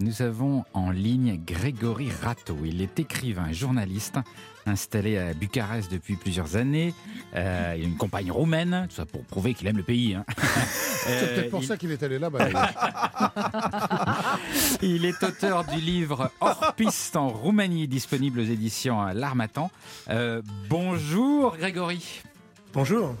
Nous avons en ligne Grégory Rato. Il est écrivain et journaliste installé à Bucarest depuis plusieurs années. Euh, il a une compagne roumaine, tout ça pour prouver qu'il aime le pays. hein. C'est peut-être Euh, pour il- ça qu'il est allé là-bas. Il est auteur du livre Hors piste en Roumanie, disponible aux éditions à L'Armatan. Euh, bonjour Grégory. Bonjour.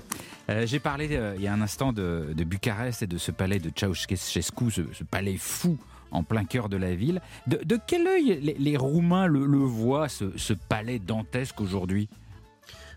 Euh, J'ai parlé euh, il y a un instant de, de Bucarest et de ce palais de Ceausescu, ce, ce palais fou en plein cœur de la ville. De, quel œil les, Roumains le, voient, ce, palais dantesque aujourd'hui?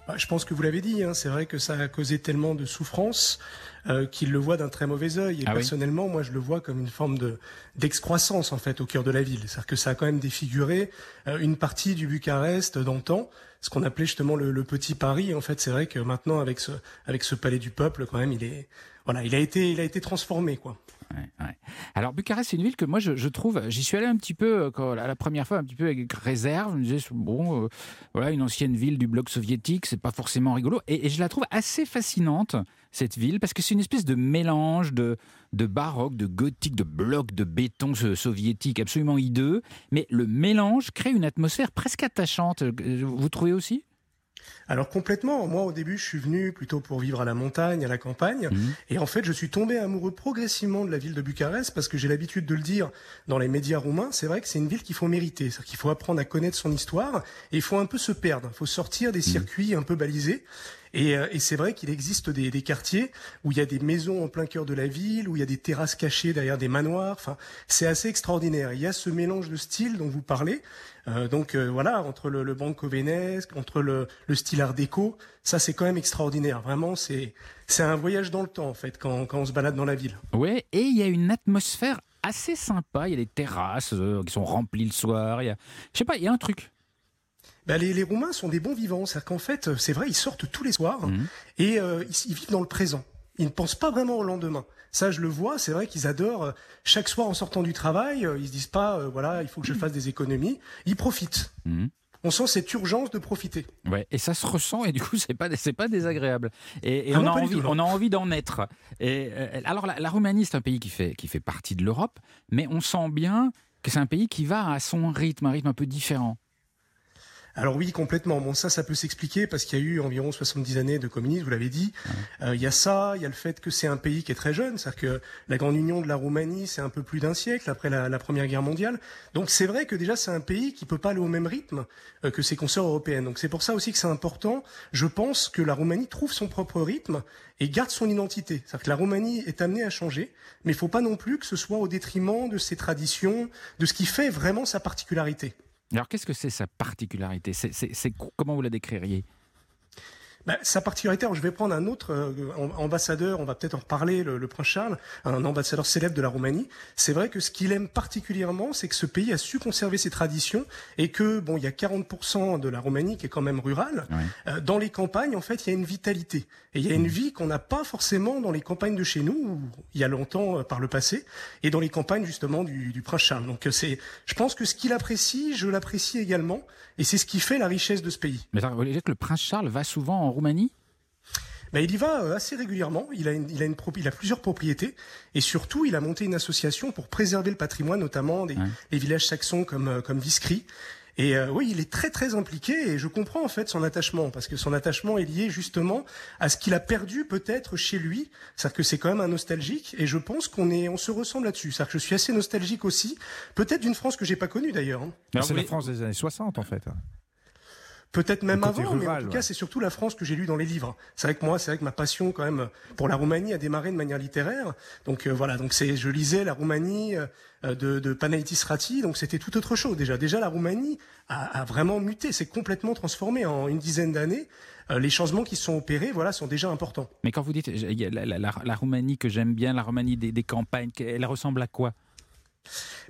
Bah, Je pense que vous l'avez dit, hein, c'est vrai que ça a causé tellement de souffrance euh, qu'ils le voient d'un très mauvais œil. Et Ah oui personnellement, moi, je le vois comme une forme de d'excroissance en fait au cœur de la ville. C'est-à-dire que ça a quand même défiguré euh, une partie du Bucarest d'antan, ce qu'on appelait justement le, le petit Paris. En fait, c'est vrai que maintenant, avec ce avec ce palais du peuple, quand même, il est voilà, il a été il a été transformé quoi. Ouais, ouais. Alors Bucarest, c'est une ville que moi je, je trouve, j'y suis allé un petit peu euh, quand, la la première fois, un petit peu avec réserve. Je me disais bon, euh, voilà, une ancienne ville du bloc soviétique, c'est pas forcément rigolo. Et, et je la trouve assez fascinante cette ville parce que c'est une espèce de mélange de de baroque, de gothique, de blocs de béton so- soviétique absolument hideux. Mais le mélange crée une atmosphère presque attachante. Euh, Vous trouvez aussi? Alors complètement. Moi, au début, je suis venu plutôt pour vivre à la montagne, à la campagne. Mhm. Et en fait, je suis tombé amoureux progressivement de la ville de Bucarest parce que j'ai l'habitude de le dire dans les médias roumains. C'est vrai que c'est une ville qu'il faut mériter. C'est-à-dire qu'il faut apprendre à connaître son histoire et il faut un peu se perdre. Il faut sortir des circuits un peu balisés. Et, euh, et c'est vrai qu'il existe des, quartiers où il y a des maisons en plein cœur de la ville, où il y a des terrasses cachées derrière des manoirs. Enfin, c'est assez extraordinaire. Il y a ce mélange de styles dont vous parlez. Euh, donc euh, voilà, entre le, banco venesque, entre le, le style art déco, ça c'est quand même extraordinaire. Vraiment, c'est c'est un voyage dans le temps en fait quand, quand on se balade dans la ville. Ouais, et il y a une atmosphère assez sympa. Il y a des terrasses qui sont remplies le soir. Il y a, je sais pas, il y a un truc. Bah, les, les Roumains sont des bons vivants, c'est-à-dire qu'en fait, euh, c'est vrai, ils sortent tous les soirs Mhm. et euh, ils, ils vivent dans le présent. Ils ne pensent pas vraiment au lendemain. Ça, je le vois. C'est vrai qu'ils adorent euh, chaque soir en sortant du travail. Ils se disent pas, euh, voilà, il faut que je fasse des économies. Ils profitent. Mhm. On sent cette urgence de profiter. Ouais, et ça se ressent et du coup c'est pas c'est pas désagréable. Et, et Ah on, non, a envie, tout, on a envie d'en être. Et euh, alors la, la Roumanie c'est un pays qui fait qui fait partie de l'Europe, mais on sent bien que c'est un pays qui va à son rythme, un rythme un peu différent. Alors oui, complètement. Bon, ça, ça peut s'expliquer parce qu'il y a eu environ 70 années de communisme, vous l'avez dit. Euh, Il y a ça, il y a le fait que c'est un pays qui est très jeune, c'est-à-dire que la grande union de la Roumanie, c'est un peu plus d'un siècle après la, la Première Guerre mondiale. Donc c'est vrai que déjà c'est un pays qui peut pas aller au même rythme euh, que ses consoeurs européennes. Donc c'est pour ça aussi que c'est important. Je pense que la Roumanie trouve son propre rythme et garde son identité. C'est-à-dire que la Roumanie est amenée à changer, mais il faut pas non plus que ce soit au détriment de ses traditions, de ce qui fait vraiment sa particularité. Alors qu'est-ce que c'est sa particularité? C'est c'est- c'est co- comment vous la décririez? Bah, sa particularité, alors je vais prendre un autre euh, am- ambassadeur, on va peut-être en reparler, le, le prince Charles, un ambassadeur célèbre de la Roumanie. C'est vrai que ce qu'il aime particulièrement, c'est que ce pays a su conserver ses traditions et que, bon, il y a 40% de la Roumanie qui est quand même rurale. Ouais. Euh, dans les campagnes, en fait, il y a une vitalité. Et il y a une vie qu'on n'a pas forcément dans les campagnes de chez nous, où il y a longtemps euh, par le passé, et dans les campagnes, justement, du, du prince Charles. Donc, euh, c'est, je pense que ce qu'il apprécie, je l'apprécie également, et c'est ce qui fait la richesse de ce pays. Mais attends, vous voulez dire que le prince Charles va souvent en Roumanie? Ben, il y va euh, assez régulièrement. Il a, une- il, a une pro- il a plusieurs propriétés et surtout, il a monté une association pour préserver le patrimoine, notamment des Ouais. les villages saxons comme euh, comme Viscry. Et euh, oui, il est très très impliqué et je comprends en fait son attachement parce que son attachement est lié justement à ce qu'il a perdu peut-être chez lui. C'est-à-dire que c'est quand même un nostalgique et je pense qu'on est on se ressemble là-dessus. C'est-à-dire que je suis assez nostalgique aussi, peut-être d'une France que j'ai pas connue d'ailleurs. hein. C'est la France des années 60 en fait. Peut-être même avant, mais en tout ouais. cas, c'est surtout la France que j'ai lue dans les livres. C'est vrai que moi, c'est vrai que ma passion, quand même, pour la Roumanie a démarré de manière littéraire. Donc euh, voilà, donc c'est, je lisais la Roumanie euh, de, de Panaitis Rati, donc c'était tout autre chose déjà. Déjà, la Roumanie a, a vraiment muté, c'est complètement transformé en une dizaine d'années. Euh, les changements qui se sont opérés, voilà, sont déjà importants. Mais quand vous dites il y a la, la- la- la Roumanie que j'aime bien, la Roumanie des, des campagnes, elle ressemble à quoi?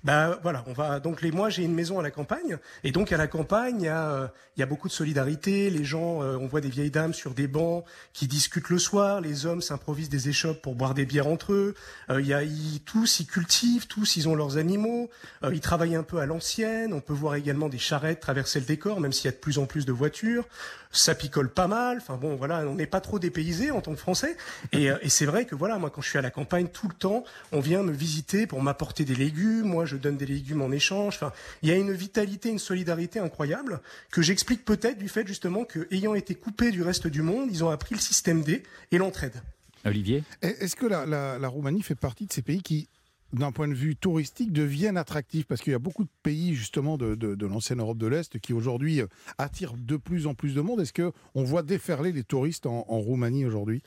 Bah voilà, on va donc les moi j'ai une maison à la campagne et donc à la campagne il y a euh, y a beaucoup de solidarité, les gens euh, on voit des vieilles dames sur des bancs qui discutent le soir, les hommes s'improvisent des échoppes pour boire des bières entre eux, Euh, il y a ils, tous ils cultivent, tous ils ont leurs animaux, ils travaillent un peu à l'ancienne, on peut voir également des charrettes traverser le décor même s'il y a de plus en plus de voitures, ça picole pas mal, enfin bon voilà, on n'est pas trop dépaysé en tant que français et, euh, et c'est vrai que voilà, moi quand je suis à la campagne tout le temps, on vient me visiter pour m'apporter des légumes légumes, moi je donne des légumes en échange. Enfin, il y a une vitalité, une solidarité incroyable que j'explique peut-être du fait justement que, ayant été coupés du reste du monde, ils ont appris le système D et l'entraide. Olivier? Est-ce que la, la- la Roumanie fait partie de ces pays qui, d'un point de vue touristique, deviennent attractifs Parce qu'il y a beaucoup de pays justement de, l'ancienne Europe de l'Est qui aujourd'hui euh, attirent de plus en plus de monde. Est-ce que on voit déferler les touristes en, en Roumanie aujourd'hui?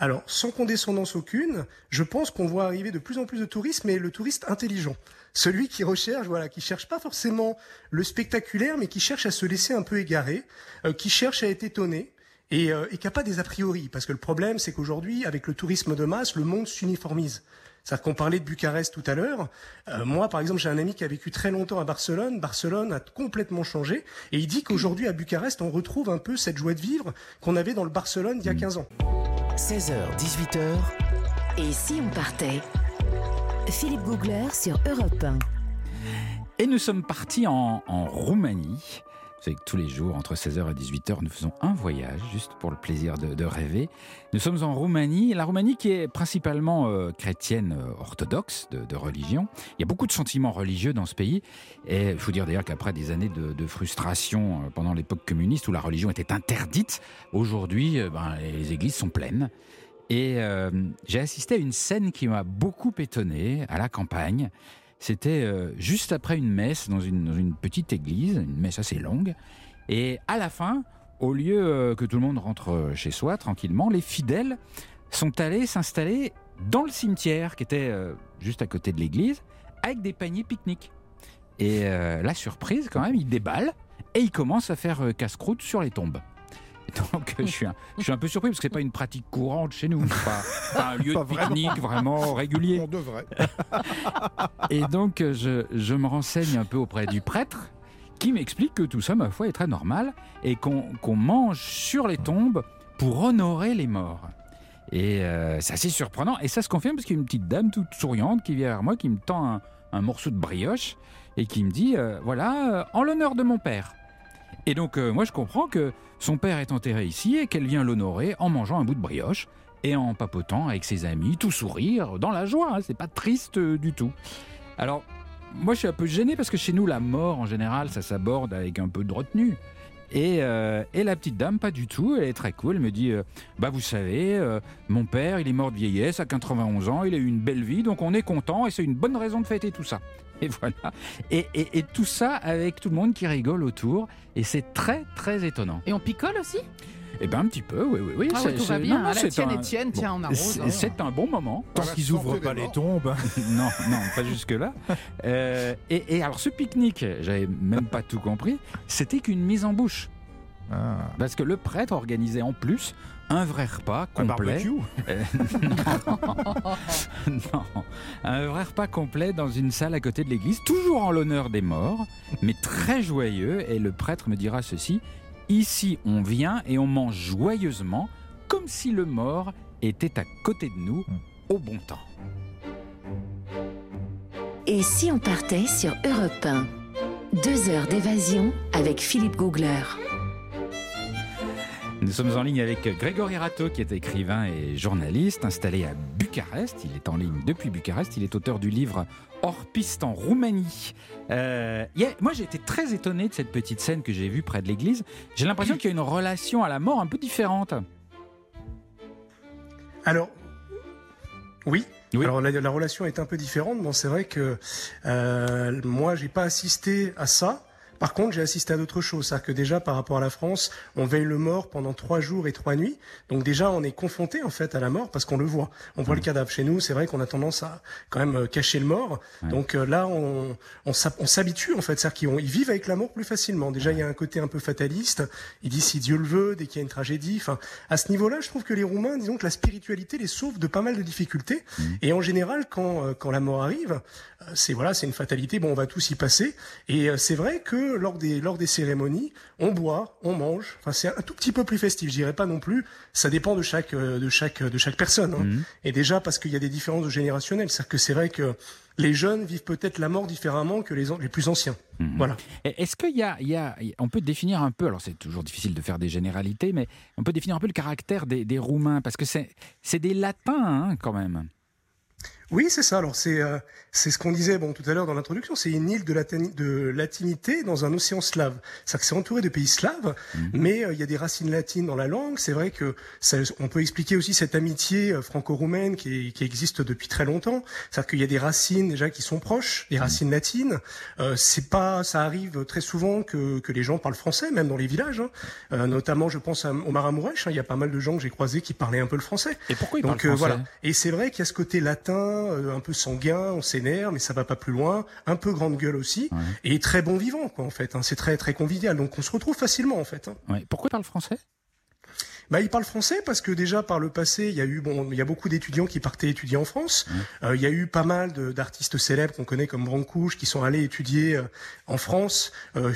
Alors, sans condescendance aucune, je pense qu'on voit arriver de plus en plus de touristes, mais le touriste intelligent. Celui qui recherche, voilà, qui cherche pas forcément le spectaculaire, mais qui cherche à se laisser un peu égarer, euh, qui cherche à être étonné. Et, euh, et qui n'a pas des a priori, parce que le problème, c'est qu'aujourd'hui, avec le tourisme de masse, le monde s'uniformise. C'est-à-dire qu'on parlait de Bucarest tout à l'heure. Euh, moi, par exemple, j'ai un ami qui a vécu très longtemps à Barcelone. Barcelone a complètement changé. Et il dit qu'aujourd'hui, à Bucarest, on retrouve un peu cette joie de vivre qu'on avait dans le Barcelone d'il y a 15 ans. 16h, 18h, Et si on partait? Philippe Googler sur Europe 1. Et nous sommes partis en, en Roumanie. Vous savez que tous les jours, entre 16h et 18h, nous faisons un voyage, juste pour le plaisir de, rêver. Nous sommes en Roumanie, la Roumanie qui est principalement euh, chrétienne euh, orthodoxe de, religion. Il y a beaucoup de sentiments religieux dans ce pays. Et il faut dire d'ailleurs qu'après des années de, frustration euh, pendant l'époque communiste où la religion était interdite, aujourd'hui, ben, les églises sont pleines. Et j'ai assisté à une scène qui m'a beaucoup étonné à la campagne. C'était euh, juste après une messe dans une, petite église, une messe assez longue. Et à la fin, au lieu euh, que tout le monde rentre euh, chez soi tranquillement, les fidèles sont allés s'installer dans le cimetière qui était juste à côté de l'église avec des paniers pique-nique. Et la surprise, quand même, ils déballent et ils commencent à faire casse-croûte sur les tombes. Et Donc je suis, un, je suis un peu surpris parce que c'est pas une pratique courante chez nous, pas, pas un lieu Pas de pique-nique vraiment régulier. On devrait. Et donc, je, je me renseigne un peu auprès du prêtre qui m'explique que tout ça, ma foi, est très normal et qu'on mange sur les tombes pour honorer les morts. Et euh, c'est assez surprenant. Et ça se confirme parce qu'il y a une petite dame toute souriante qui vient vers moi, qui me tend un, un morceau de brioche et qui me dit euh, Voilà, euh, en l'honneur de mon père. Et donc, euh, moi, je comprends que son père est enterré ici et qu'elle vient l'honorer en mangeant un bout de brioche et en papotant avec ses amis, tout sourire, dans la joie. hein, c'est pas triste euh, du tout. Alors, moi, je suis un peu gêné parce que chez nous, la mort, en général, ça s'aborde avec un peu de retenue. Et, euh, et la petite dame, pas du tout. Elle est très cool. Elle me dit Bah, vous savez, mon père, il est mort de vieillesse à 91 ans. Il a eu une belle vie, donc on est content et c'est une bonne raison de fêter tout ça. Et voilà. Et, et- et tout ça avec tout le monde qui rigole autour. Et c'est très, très étonnant. Et on picole aussi? Eh ben, un petit peu, oui, oui, oui. Ah ouais, tout va bien. non, non, Ah, la c'est tienne un- est tienne, tiens, on arrose. c'est- C'est un bon moment. Tant qu'ils qu'ils ouvrent ouvrent pas les tombes. non, non, pas jusque-là. Euh, et, et alors, ce pique-nique, j'avais même pas tout compris, c'était qu'une mise en bouche. Ah. Parce que le prêtre organisait en plus un vrai repas Un complet. barbecue Euh, non, un vrai repas complet dans une salle à côté de l'église, toujours en l'honneur des morts, mais très joyeux. Et le prêtre me dira ceci ici, on vient et on mange joyeusement, comme si le mort était à côté de nous au bon temps. Et si on partait sur Europe 1 Deux heures d'évasion avec Philippe Googler. Nous sommes en ligne avec Grégory Rato, qui est écrivain et journaliste, installé à Bucarest. Il est en ligne depuis Bucarest. Il est auteur du livre Hors piste en Roumanie. Euh, il y a- moi, j'ai été très étonné de cette petite scène que j'ai vue près de l'église. J'ai l'impression qu'il y a une relation à la mort un peu différente. Alors, oui. Oui. Alors la, la relation est un peu différente. Bon, c'est vrai que euh, moi, j'ai pas assisté à ça. Par contre, j'ai assisté à d'autres choses. C'est-à-dire que déjà, par rapport à la France, on veille le mort pendant trois jours et trois nuits. Donc déjà, on est confronté en fait à la mort parce qu'on le voit. On voit le cadavre. Chez nous, c'est vrai qu'on a tendance à quand même euh, cacher le mort. Ouais. Donc euh, là, on, on s'hab- on s'habitue en fait. C'est-à-dire qu'ils vivent avec la mort plus facilement. Déjà, il y a un côté un peu fataliste. Ils disent si Dieu le veut, dès qu'il y a une tragédie. Enfin, à ce niveau-là, je trouve que les Roumains, disons que la spiritualité les sauve de pas mal de difficultés. Et en général, quand, euh, quand la mort arrive, euh, c'est voilà, c'est une fatalité. Bon, on va tous y passer. Et c'est vrai que lors des lors des cérémonies, on boit, on mange. Enfin, c'est un tout petit peu plus festif. Je dirais pas non plus. Ça dépend de chaque euh, de chaque de chaque personne. hein. Mhm. Et déjà parce qu'il y a des différences générationnelles. C'est-à-dire que c'est vrai que les jeunes vivent peut-être la mort différemment que les les plus anciens. Mhm. Voilà. Est-ce qu'il y a, il y a- on peut définir un peu, alors c'est toujours difficile de faire des généralités, mais on peut définir un peu le caractère des, des Roumains, parce que c'est c'est des Latins hein, quand même. Oui, c'est ça. Alors c'est euh, c'est ce qu'on disait bon tout à l'heure dans l'introduction. C'est une île de, latini- de latinité dans un océan slave. C'est-à-dire que c'est entouré de pays slaves, mais euh, il y a des racines latines dans la langue. C'est vrai que ça, on peut expliquer aussi cette amitié euh, franco-roumaine qui, qui existe depuis très longtemps. C'est-à-dire qu'il y a des racines déjà qui sont proches, des racines latines. Euh, c'est pas, ça arrive très souvent que que les gens parlent français, même dans les villages. hein. Euh, notamment, je pense à, au Maramourèche. hein. Il y a pas mal de gens que j'ai croisés qui parlaient un peu le français. Et pourquoi ils Donc parlent français voilà. Et c'est vrai qu'il y a ce côté latin, un peu sanguin, on s'énerve, mais ça va pas plus loin. Un peu grande gueule aussi, et très bon vivant, quoi, en fait. hein. C'est très très convivial, donc on se retrouve facilement, en fait. hein. Ouais. Pourquoi ils parlent français? Bah, il parle français parce que déjà par le passé, il y a eu bon, il y a beaucoup d'étudiants qui partaient étudier en France. Euh, il y a eu pas mal d'artistes célèbres qu'on connaît comme Brancouche qui sont allés étudier euh, en France, euh,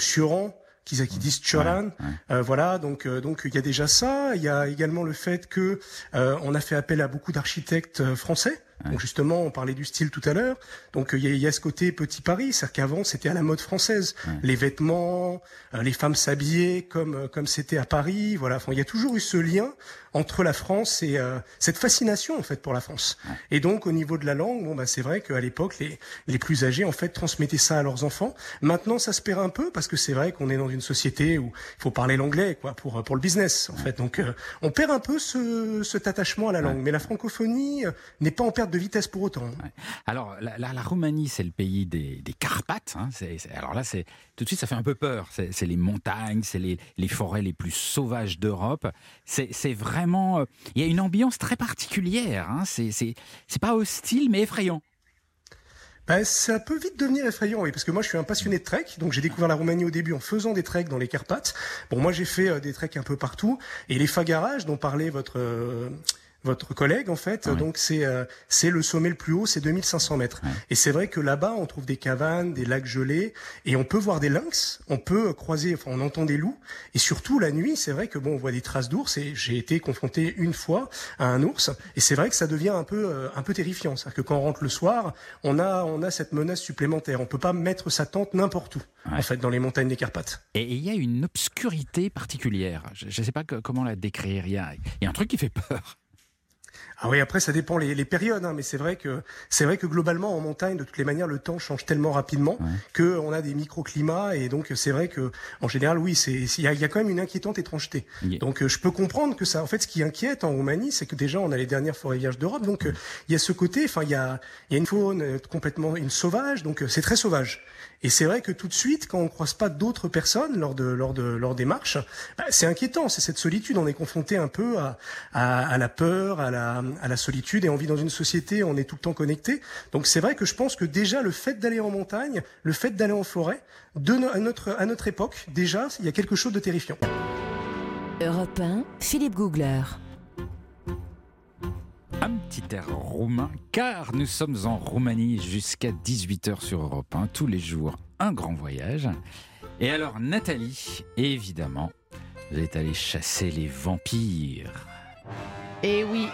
qui, qui disent Choran, Euh, voilà. Donc euh, donc il y a déjà ça. Il y a également le fait que euh, on a fait appel à beaucoup d'architectes euh, français. Donc justement, on parlait du style tout à l'heure. Donc euh, il y, y a ce côté petit Paris, c'est-à-dire qu'avant c'était à la mode française, les vêtements, euh, les femmes s'habillaient comme euh, comme c'était à Paris. Voilà, enfin, il y a toujours eu ce lien entre la France et euh, cette fascination en fait pour la France. Et donc au niveau de la langue, bon bah c'est vrai qu'à l'époque les les plus âgés en fait transmettaient ça à leurs enfants. Maintenant ça se perd un peu parce que c'est vrai qu'on est dans une société où il faut parler l'anglais quoi pour pour le business en fait. Donc euh, on perd un peu ce cet attachement à la langue. Mais la francophonie euh, n'est pas en perte de vitesse pour autant. hein. Alors, la, la- la Roumanie, c'est le pays des, des Carpates. hein. Alors là, c'est tout de suite, ça fait un peu peur. C'est les montagnes, c'est les, les forêts les plus sauvages d'Europe. C'est vraiment. euh, Il y a une ambiance très particulière. Hein. C'est pas hostile, mais effrayant. Ben, ça peut vite devenir effrayant, oui, parce que moi je suis un passionné de trek, donc j'ai découvert la Roumanie au début en faisant des treks dans les Carpates. Bon, moi j'ai fait euh, des treks un peu partout, et les Fagarages dont parlait votre euh, votre collègue en fait, donc c'est euh, c'est le sommet le plus haut, c'est 2500 mètres. Et c'est vrai que là-bas on trouve des cabanes, des lacs gelés, et on peut voir des lynx, on peut croiser, enfin on entend des loups, et surtout la nuit, c'est vrai que bon on voit des traces d'ours, et j'ai été confronté une fois à un ours, et c'est vrai que ça devient un peu euh, un peu terrifiant, c'est-à-dire que quand on rentre le soir, on a on a cette menace supplémentaire, on peut pas mettre sa tente n'importe où, Ouais. en fait dans les montagnes des Carpates. Et et il y a une obscurité particulière. Je ne sais pas que- comment la décrire. Il y a, il y a un truc qui fait peur. Ah oui, après ça dépend les, les périodes, hein, mais c'est vrai que c'est vrai que globalement en montagne, de toutes les manières, le temps change tellement rapidement que on a des microclimats et donc c'est vrai que en général, oui, c'est il y y a quand même une inquiétante étrangeté. Yeah. Donc euh, je peux comprendre que ça, en fait, ce qui inquiète en Roumanie, c'est que déjà on a les dernières forêts vierges d'Europe, donc euh, il y a ce côté, enfin il y a il y a une faune euh, complètement une sauvage, donc c'est très sauvage. Et c'est vrai que tout de suite, quand on croise pas d'autres personnes lors de lors de lors des marches, bah, c'est inquiétant. C'est cette solitude. On est confronté un peu à, à, à la peur, à la à la solitude, et on vit dans une société. où On est tout le temps connecté. Donc c'est vrai que je pense que déjà le fait d'aller en montagne, le fait d'aller en forêt, de no- à notre à notre époque, déjà il y a quelque chose de terrifiant. Europe 1, Philippe Googler. Un petit air roumain, car nous sommes en Roumanie jusqu'à 18h sur Europe 1, tous les jours, un grand voyage. Et alors, Nathalie, évidemment, vous êtes allée chasser les vampires. Et oui,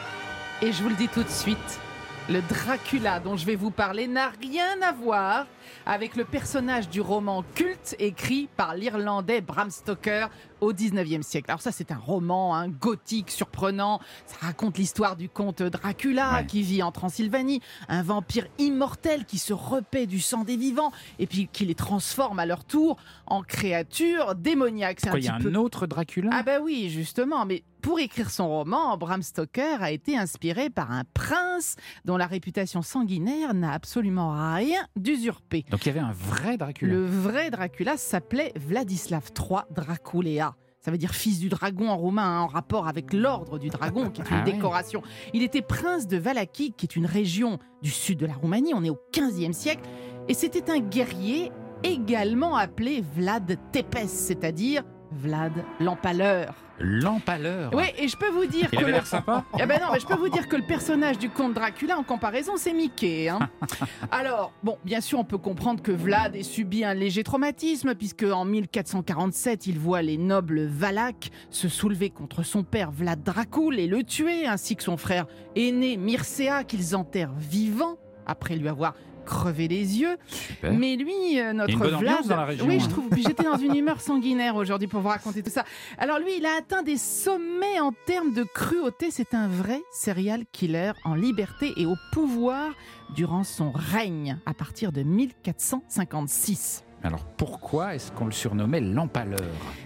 et je vous le dis tout de suite, le Dracula dont je vais vous parler n'a rien à voir avec le personnage du roman culte écrit par l'Irlandais Bram Stoker au 19e siècle. Alors ça, c'est un roman hein, gothique, surprenant. Ça raconte l'histoire du comte Dracula Ouais. qui vit en Transylvanie, un vampire immortel qui se repaît du sang des vivants et puis qui les transforme à leur tour en créatures démoniaques. Un il y a petit peu- un autre Dracula? Ah bah oui, justement, mais pour écrire son roman, Bram Stoker a été inspiré par un prince dont la réputation sanguinaire n'a absolument rien d'usurpé. Donc il y avait un vrai Dracula. Le vrai Dracula s'appelait Vladislav III Draculea. Ça veut dire fils du dragon en roumain, hein, en rapport avec l'ordre du dragon, qui est une Ah décoration. Il était prince de Valaki, qui est une région du sud de la Roumanie. On est au 15e siècle. Et c'était un guerrier également appelé Vlad Tepes, c'est-à-dire Vlad l'empaleur. L'empaleur. Oui, et je peux vous dire Il que le... sympa. Eh ben non, mais je peux vous dire que le personnage du comte Dracula, en comparaison, c'est Mickey. hein. Alors, bon, bien sûr, on peut comprendre que Vlad ait subi un léger traumatisme, puisque en 1447, il voit les nobles Valaques se soulever contre son père Vlad Dracul et le tuer, ainsi que son frère aîné Mircea, qu'ils enterrent vivant, après lui avoir crever les yeux. Super. Mais lui, euh, notre Vlad, ambiance dans la région, oui, hein. je trouve. Puis j'étais dans une humeur sanguinaire aujourd'hui pour vous raconter tout ça. Alors lui, il a atteint des sommets en termes de cruauté. C'est un vrai serial killer en liberté et au pouvoir durant son règne à partir de 1456. Alors pourquoi est-ce qu'on le surnommait l'empaleur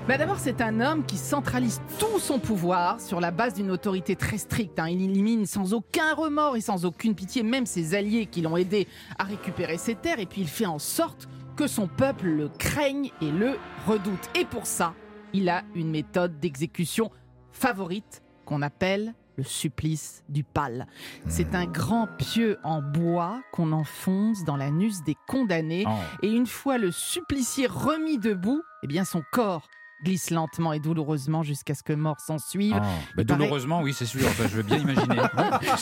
Bah D'abord, c'est un homme qui centralise tout son pouvoir sur la base d'une autorité très stricte. hein. Il élimine sans aucun remords et sans aucune pitié même ses alliés qui l'ont aidé à récupérer ses terres. Et puis il fait en sorte que son peuple le craigne et le redoute. Et pour ça, il a une méthode d'exécution favorite qu'on appelle le supplice du pal. C'est un grand pieu en bois qu'on enfonce dans l'anus des condamnés Oh. et une fois le supplicié remis debout, eh bien son corps glisse lentement et douloureusement jusqu'à ce que mort s'en suive. Oh. Bah, paraît- douloureusement, oui, c'est sûr. Enfin, je veux bien imaginer.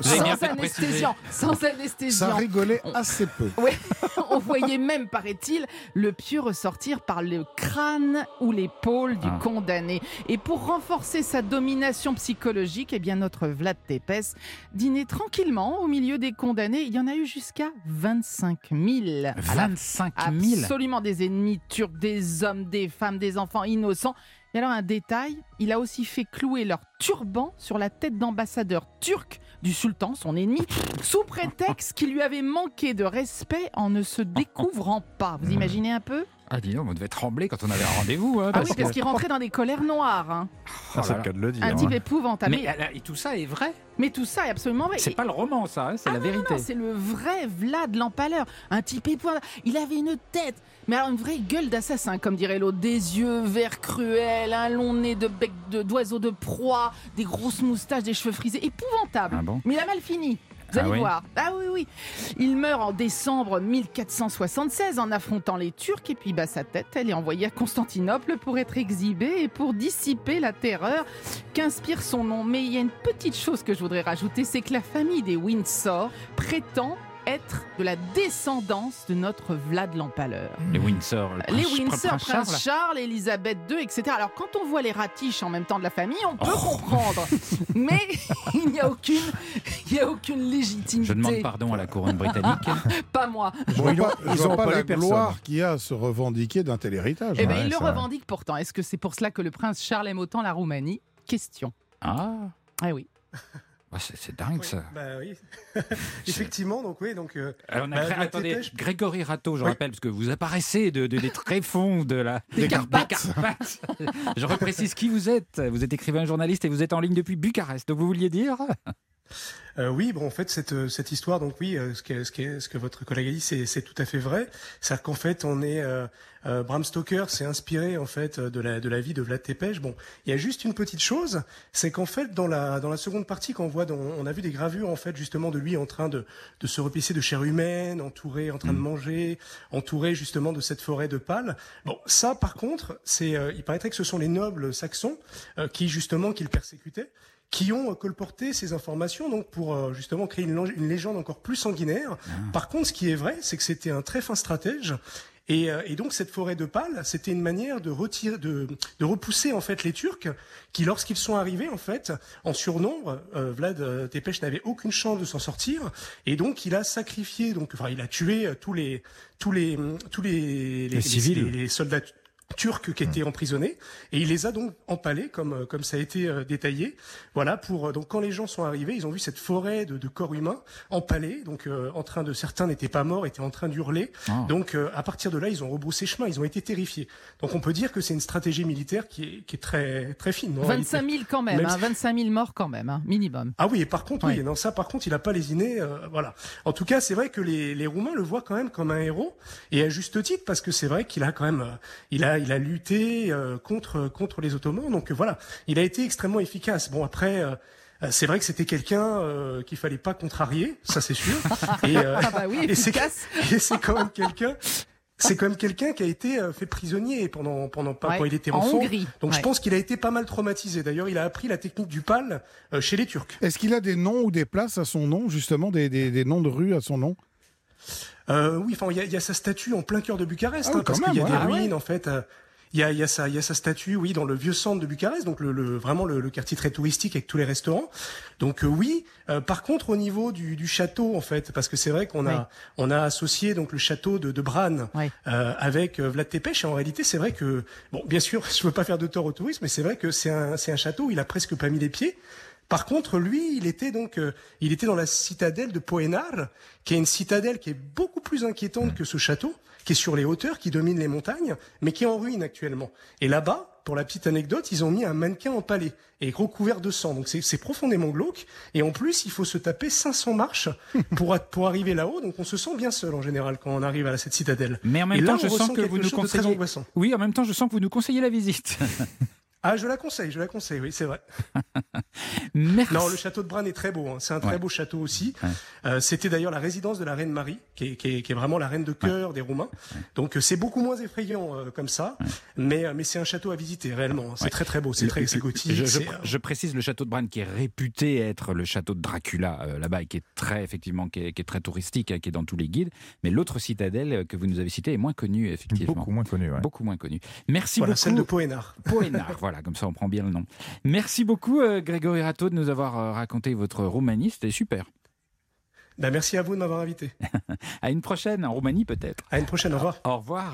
Sans anesthésiant, sans Ça anesthésiant. rigolait assez peu. On voyait même, paraît-il, le pieu ressortir par le crâne ou l'épaule du Ah. condamné. Et pour renforcer sa domination psychologique, eh bien notre Vlad Tepes dînait tranquillement au milieu des condamnés. Il y en a eu jusqu'à 25 000. 25 000 Absolument des ennemis turcs, des hommes, des femmes, des enfants innocents. Et alors un détail, il a aussi fait clouer leur turban sur la tête d'ambassadeur turc du sultan, son ennemi, sous prétexte qu'il lui avait manqué de respect en ne se découvrant pas. Vous imaginez un peu? Ah, dis donc, on devait trembler quand on avait un rendez-vous. hein, Ah oui, que- parce qu'il rentrait dans des colères noires. hein. Oh c'est là le cas de le dire. Un hein. type épouvantable. Mais, Mais, et tout ça est vrai? mais tout ça est absolument vrai. C'est Et- pas le roman, ça, hein, c'est Ah la non, vérité. Non, c'est le vrai Vlad l'empaleur. Un type épouvantable. Il avait une tête, mais alors une vraie gueule d'assassin, comme dirait l'autre. Des yeux verts cruels, un long nez de bec de- d'oiseau de, proie, des grosses moustaches, des cheveux frisés. Épouvantable. Ah bon Mais il a mal fini. Vous Ah allez oui voir. Ah oui, oui. Il meurt en décembre 1476 en affrontant les Turcs. Et puis, bah, sa tête, elle est envoyée à Constantinople pour être exhibée et pour dissiper la terreur qu'inspire son nom. Mais il y a une petite chose que je voudrais rajouter c'est que la famille des Windsor prétend être de la descendance de notre Vlad l'Empaleur. Les Windsor. le Les prince- Windsor, prince Prince Charles. Charles, Elisabeth II, etc. Alors quand on voit les ratiches en même temps de la famille, on peut Oh. comprendre. Mais il n'y a aucune, il y a aucune légitimité. Je demande pardon à la couronne britannique. Pas moi. Bon, ils pas, ont- je ils vois ont pas pas la gloire qu'il y a à se revendiquer d'un tel héritage. Eh ben, Ouais, il le ça va. revendique pourtant. Est-ce que c'est pour cela que le prince Charles aime autant la Roumanie? Question. Ah, Ah oui. Bah, c'est c'est dingue ça. Bah oui. Effectivement, donc oui, donc. euh, Alors, on a Bah, attendez, Grégory Rateau, je Oui. rappelle, parce que vous apparaissez de, de- des tréfonds de la, Des Carpates. Carpates. je reprécise qui vous êtes. Vous êtes écrivain journaliste et vous êtes en ligne depuis Bucarest. Donc vous vouliez dire? Euh, oui, bon, en fait, cette, euh, cette histoire, donc oui, euh, ce, que, ce, que, ce que votre collègue a dit, c'est tout à fait vrai. C'est-à-dire qu'en fait, on est euh, euh, Bram Stoker s'est inspiré en fait de la de la vie de Vlad Tepes. Bon, il y a juste une petite chose, c'est qu'en fait, dans la dans la seconde partie, quand on voit, dans, on a vu des gravures en fait justement de lui en train de de se repisser de chair humaine, entouré, en train de manger, entouré justement de cette forêt de pales. Bon, ça, par contre, c'est, euh, il paraîtrait que ce sont les nobles saxons euh, qui justement qui le persécutaient qui ont colporté ces informations donc pour euh, justement créer une, légende encore plus sanguinaire. Par contre, ce qui est vrai, c'est que c'était un très fin stratège. Et, euh, et donc cette forêt de pales, c'était une manière de retirer, de, de repousser en fait les Turcs, qui lorsqu'ils sont arrivés en fait en surnombre, euh, Vlad euh, Tepes n'avait aucune chance de s'en sortir, et donc il a sacrifié, donc enfin il a tué tous les tous les tous les les, civils. les- les soldats turcs qui étaient emprisonnés et il les a donc empalés comme euh, comme ça a été euh, détaillé voilà pour euh, donc quand les gens sont arrivés ils ont vu cette forêt de, de corps humains empalés donc euh, en train de certains n'étaient pas morts étaient en train d'hurler Ah. donc euh, à partir de là ils ont rebroussé chemin ils ont été terrifiés donc on peut dire que c'est une stratégie militaire qui est qui est très très fine en 25 réalité. 000 quand même, Même hein, si- 25 000 morts quand même, hein, minimum. Ah oui, et par contre, Ouais. oui, non, ça, par contre, il a pas lésiné, euh, voilà. En tout cas, c'est vrai que les, les Roumains le voient quand même comme un héros, et à juste titre, parce que c'est vrai qu'il a quand même, euh, il a, il a lutté euh, contre contre les Ottomans, donc euh, voilà, il a été extrêmement efficace. Bon après. euh, c'est vrai que c'était quelqu'un euh, qu'il fallait pas contrarier, ça c'est sûr. Et, euh, Ah bah oui, et c'est efficace. et c'est quand même quelqu'un, c'est quand même quelqu'un qui a été fait prisonnier pendant pendant pas Ouais, quand il était en enfant. Hongrie. Donc je pense qu'il a été pas mal traumatisé. D'ailleurs, il a appris la technique du pal euh, chez les Turcs. Est-ce qu'il a des noms ou des places à son nom, justement, des, des- des noms de rues à son nom? Euh, oui, enfin, il y, y a sa statue en plein cœur de Bucarest, Ah hein, parce qu'il y a des ruines, en fait. euh, Il y a, y a sa, y a sa statue, oui, dans le vieux centre de Bucarest, donc le, le- vraiment le, le quartier très touristique avec tous les restaurants. Donc euh, oui. Euh, par contre, au niveau du, du château, en fait, parce que c'est vrai qu'on Oui. a, on a associé donc le château de, de Bran Oui. euh, avec euh, Vlad Tepes, et en réalité, c'est vrai que, bon, bien sûr, je veux pas faire de tort au tourisme, mais c'est vrai que c'est un, c'est un château où il a presque pas mis les pieds. Par contre, lui, il était donc, euh, il était dans la citadelle de Poenar, qui est une citadelle qui est beaucoup plus inquiétante que ce château, qui est sur les hauteurs, qui domine les montagnes, mais qui est en ruine actuellement. Et là-bas, pour la petite anecdote, ils ont mis un mannequin en palais et recouvert de sang. Donc c'est profondément glauque. Et en plus, il faut se taper 500 marches pour, pour arriver là-haut. Donc on se sent bien seul en général quand on arrive à cette citadelle. Mais en même Et là, temps, je sens que vous nous conseillez. Oui, en même temps, je sens que vous nous conseillez la visite. Ah, je la conseille, je la conseille, oui, c'est vrai. Merci. Non, le château de Bran est très beau. hein. C'est un très Ouais. beau château aussi. Ouais. Euh, C'était d'ailleurs la résidence de la reine Marie, qui est, qui est- qui est vraiment la reine de cœur des Roumains. Donc euh, c'est beaucoup moins effrayant euh, comme ça, mais, mais c'est un château à visiter réellement. hein. C'est Ouais. très très beau, c'est très gothique. Je, je- c'est, je précise le château de Bran qui est réputé être le château de Dracula euh, là-bas et qui est très effectivement qui est, qui est très touristique, hein, qui est dans tous les guides. Mais l'autre citadelle que vous nous avez citée est moins connue effectivement. Beaucoup moins connu. ouais. Beaucoup moins connue. Merci voilà, beaucoup. celle de Poénard. Poénard, voilà, comme ça on prend bien le nom. Merci beaucoup euh, Grégory Rato de nous avoir euh, raconté votre Roumanie, c'était super. Ben, merci à vous de m'avoir invité. À une prochaine, en Roumanie peut-être. À une prochaine, au revoir. Au revoir.